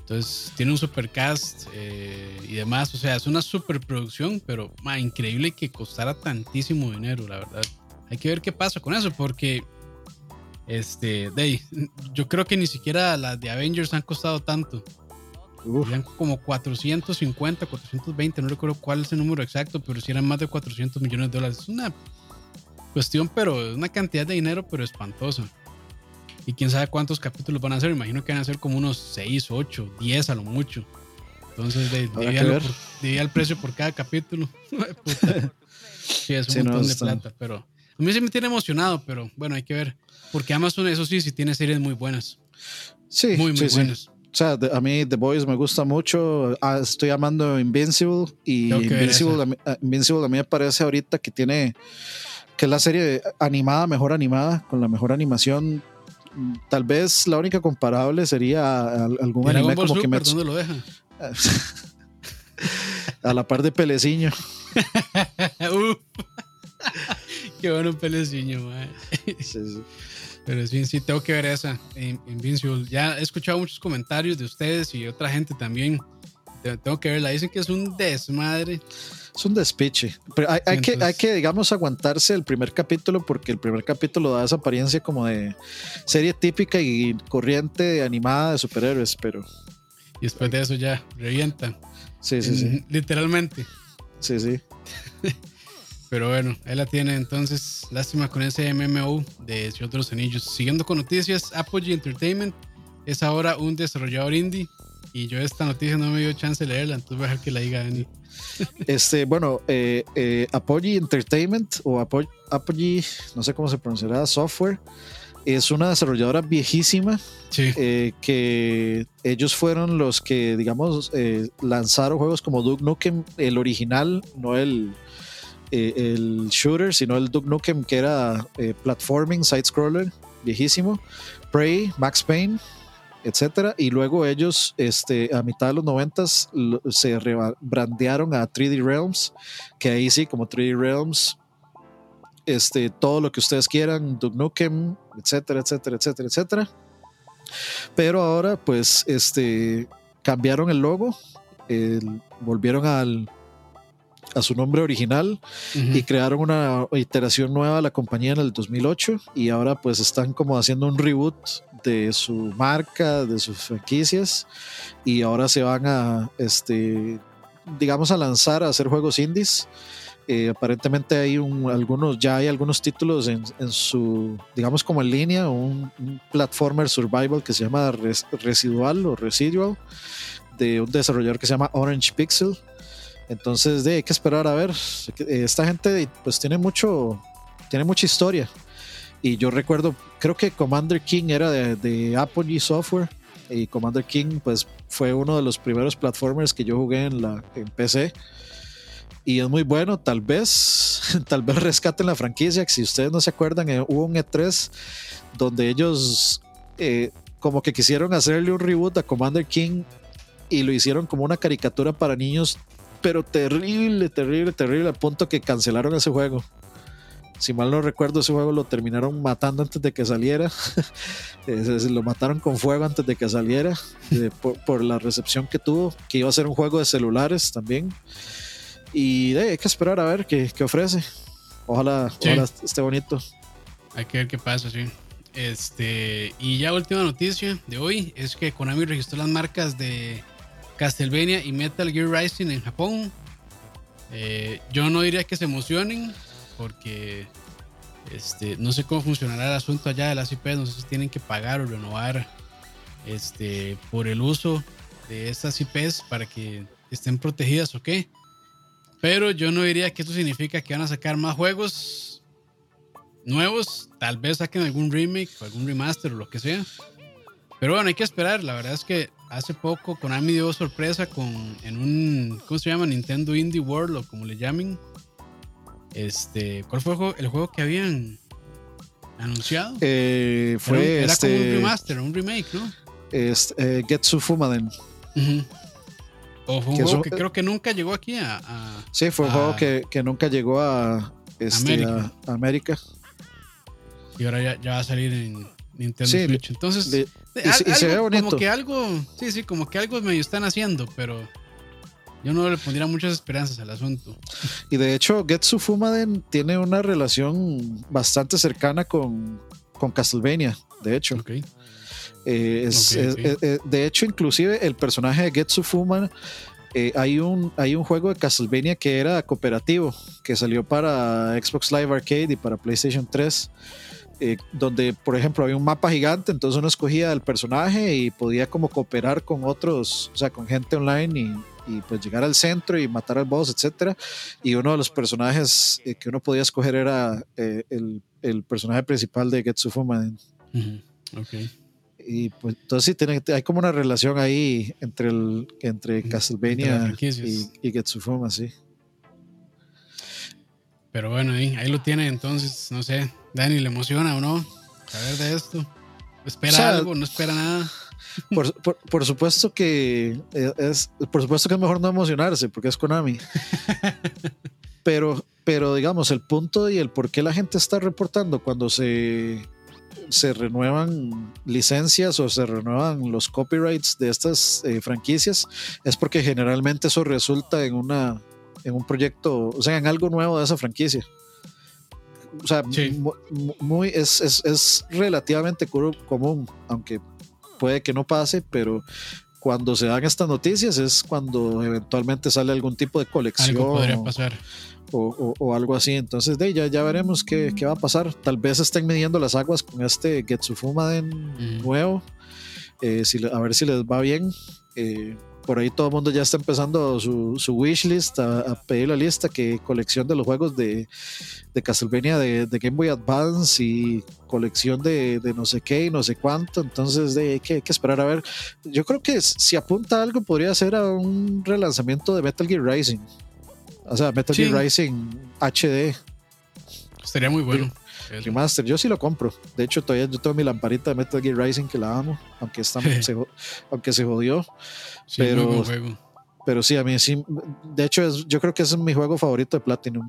Entonces tiene un supercast eh, y demás. O sea, es una superproducción, pero increíble que costara tantísimo dinero, la verdad. Hay que ver qué pasa con eso, porque este, de yo creo que ni siquiera las de Avengers han costado tanto. Eran como 450, 420, no recuerdo cuál es el número exacto, pero si eran más de 400 millones de dólares. Es una cuestión, pero es una cantidad de dinero, pero espantosa. Y quién sabe cuántos capítulos van a hacer. Imagino que van a ser como unos 6, 8, 10 a lo mucho. Entonces, de, diría el precio por cada capítulo. sí, es un montón de plata, pero a mí sí me tiene emocionado, pero bueno, hay que ver. Porque Amazon, eso sí, sí tiene series muy buenas. Sí, muy, muy buenas. O sea, a mí The Boys me gusta mucho. Ah, estoy amando Invincible y Invincible a, mí, Invincible a mí me parece ahorita que tiene que es la serie animada, mejor animada, con la mejor animación. Tal vez la única comparable sería algún anime como que me. ¿Dónde lo deja? a la par de Peleciño. Qué bueno Peleciño, Pero sí, sí, tengo que ver esa, Invincible. Ya he escuchado muchos comentarios de ustedes y otra gente también. Tengo que verla. Dicen que es un desmadre. Es un despiche. Pero hay, que, hay que, digamos, aguantarse el primer capítulo porque el primer capítulo da esa apariencia como de serie típica y corriente animada de superhéroes, pero y después de eso ya revienta. Sí, sí, sí. Literalmente. Sí, sí. Pero bueno, ahí la tiene. Entonces, lástima con ese MMO de Señor de los Anillos. Siguiendo con noticias, Apogee Entertainment es ahora un desarrollador indie. Y yo esta noticia no me dio chance de leerla, entonces voy a dejar que la diga Dani. Este, bueno, eh, eh, Apogee Entertainment o Apogee, no sé cómo se pronunciará, software, es una desarrolladora viejísima eh, que ellos fueron los que, digamos, eh, lanzaron juegos como Duke Nukem, el original, no el, eh, el shooter, sino el Duke Nukem que era platforming, side-scroller, viejísimo, Prey, Max Payne, etcétera. Y luego ellos, este, a mitad de los noventas, se rebrandearon a 3D Realms, que ahí sí, como 3D Realms este, todo lo que ustedes quieran, Duke Nukem, etcétera, etcétera, etcétera, etcétera. Pero ahora, pues, este, cambiaron el logo, volvieron al, a su nombre original y crearon una iteración nueva de la compañía en el 2008 y ahora pues están como haciendo un reboot de su marca, de sus franquicias y ahora se van a, este, digamos, a lanzar a hacer juegos indies eh, aparentemente hay algunos, ya hay algunos títulos en, su, digamos como en línea, un, platformer survival que se llama Residual o Residual, de un desarrollador que se llama Orange Pixel. Entonces, de, hay que esperar a ver. Esta gente pues tiene mucho, tiene mucha historia. Y yo recuerdo, creo que Commander King era de, de Apogee Software. Y Commander King pues fue uno de los primeros platformers que yo jugué en, la, en PC y es muy bueno. Tal vez, tal vez rescaten la franquicia. Si ustedes no se acuerdan, eh, hubo un E3 donde ellos eh, como que quisieron hacerle un reboot a Commander King y lo hicieron como una caricatura para niños, pero terrible, terrible, terrible, al punto que cancelaron ese juego. Si mal no recuerdo, ese juego lo terminaron matando antes de que saliera. lo mataron con fuego antes de que saliera, por, por, la recepción que tuvo, que iba a ser un juego de celulares también. Y hay que esperar a ver qué, ofrece. Ojalá, esté bonito. Hay que ver qué pasa, sí. Este, y ya última noticia de hoy es que Konami registró las marcas de Castlevania y Metal Gear Rising en Japón. Eh, yo no diría que se emocionen porque este, no sé cómo funcionará el asunto allá de las IPs, no sé si tienen que pagar o renovar este, por el uso de estas IPs para que estén protegidas o qué. Pero yo no diría que esto significa que van a sacar más juegos nuevos. Tal vez saquen algún remake o algún remaster o lo que sea. Pero bueno, hay que esperar. La verdad es que hace poco Konami dio sorpresa con en un ¿cómo se llama? Nintendo Indie World o como le llamen. Este, ¿cuál fue el juego, que habían anunciado? Eh, fue era, como un este remaster, un remake, ¿no? Este, Getsu Fumaden. O fue un juego que creo que nunca llegó aquí a. sí, fue un juego que, que, nunca llegó a, este, América. Y ahora ya, ya, va a salir en Nintendo Switch. Entonces, y, se ve bonito. Como que algo, sí, sí, como que algo medio están haciendo, pero yo no le pondría muchas esperanzas al asunto. Y de hecho, Getsu Fumaden tiene una relación bastante cercana con, con Castlevania, de hecho. Eh, es, de hecho, inclusive el personaje de Getsu Fuma eh, hay, un, hay un juego de Castlevania que era cooperativo, que salió para Xbox Live Arcade y para PlayStation 3. Eh, donde por ejemplo había un mapa gigante, entonces uno escogía el personaje y podía como cooperar con otros, o sea, con gente online y, y pues llegar al centro y matar al boss, etcétera. Y uno de los personajes eh, que uno podía escoger era eh, el, el, personaje principal de Getsu Fumaden. Uh -huh. Ok. Y pues entonces sí, tiene, hay como una relación ahí entre, el, entre Castlevania entre y, y Getsufuma, sí. Pero bueno, ahí, ahí lo tiene entonces, no sé, Dani, ¿le emociona o no saber de esto? ¿Espera o sea, algo? ¿No espera nada? Por, por, por, supuesto que es, por supuesto que es mejor no emocionarse porque es Konami. pero, pero digamos, el punto y el por qué la gente está reportando cuando se, se renuevan licencias o se renuevan los copyrights de estas eh, franquicias es porque generalmente eso resulta en una en un proyecto, o sea, en algo nuevo de esa franquicia. O sea, sí. muy, muy, es, es, es relativamente común, aunque puede que no pase, pero cuando se dan estas noticias es cuando eventualmente sale algún tipo de colección. Algo podría pasar. O, o, o, algo así. Entonces, de ya, ya veremos qué, qué, va a pasar. Tal vez estén midiendo las aguas con este Getsufuma de mm. nuevo. Eh, si, a ver si les va bien. Eh, por ahí todo el mundo ya está empezando su, su wishlist a, a, pedir la lista que colección de los juegos de, de Castlevania de, de, Game Boy Advance y colección de, de, no sé qué y no sé cuánto. Entonces de, hay, que, hay que esperar a ver. Yo creo que si apunta algo podría ser a un relanzamiento de Metal Gear Rising. O sea, Metal sí. Gear Rising HD. Estaría muy bueno. Remaster, yo sí lo compro. De hecho, todavía yo tengo mi lamparita de Metal Gear Rising que la amo, aunque, está, se, aunque se jodió. Sí, pero, juego. pero sí, a mí sí. De hecho, es, yo creo que ese es mi juego favorito de Platinum.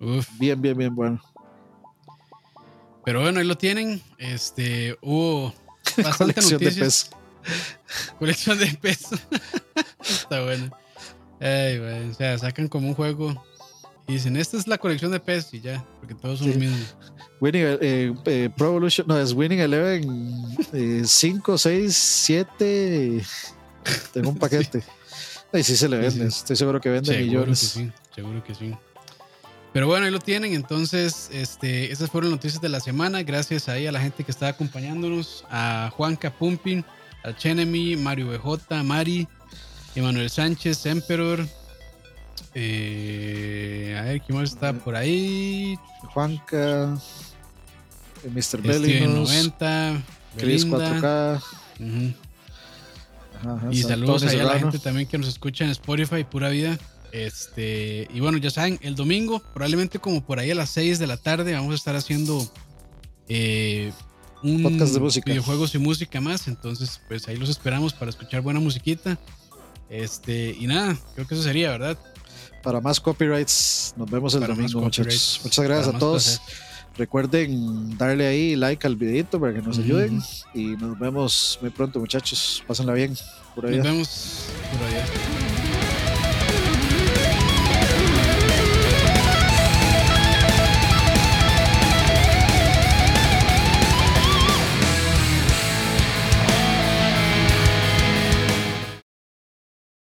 Uf. Bien, bien, bien bueno. Pero bueno, ahí lo tienen. Este, hubo bastante Colección noticias. de peso. Colección de peso. Está bueno. Ay, bueno, o sea, sacan como un juego y dicen, esta es la colección de pesos y ya, porque todos son sí. los mismos. Winning eh, eh, Pro Evolution, no, es Winning Eleven 5, 6, 7. Tengo un paquete. Sí. Y sí se le vende, estoy seguro que vende seguro millones. Que sí, seguro que sí. Pero bueno, ahí lo tienen. Entonces, este, esas fueron las noticias de la semana. Gracias ahí a la gente que está acompañándonos, a Juanca Pumpin, a Chenemy, Mario BJ, Mari, Emanuel Sánchez, Emperor, eh, a ver, ¿quién más está por ahí? Juanca, eh, Mr. Belly 90, Chris 4K. Uh -huh. ajá, ajá, y saludos a la gente también que nos escucha en Spotify, pura vida. Este, y bueno, ya saben, el domingo, probablemente como por ahí a las 6 de la tarde, vamos a estar haciendo eh, un podcast de música. videojuegos y música más. Entonces, pues ahí los esperamos para escuchar buena musiquita. Este, y nada, creo que eso sería, ¿verdad? para más copyrights. Nos vemos el para domingo, muchachos. Muchas gracias a todos. Recuerden darle ahí like al videito para que nos uh -huh. ayuden. Y nos vemos muy pronto, muchachos. Pásenla bien. Por allá. Nos vemos.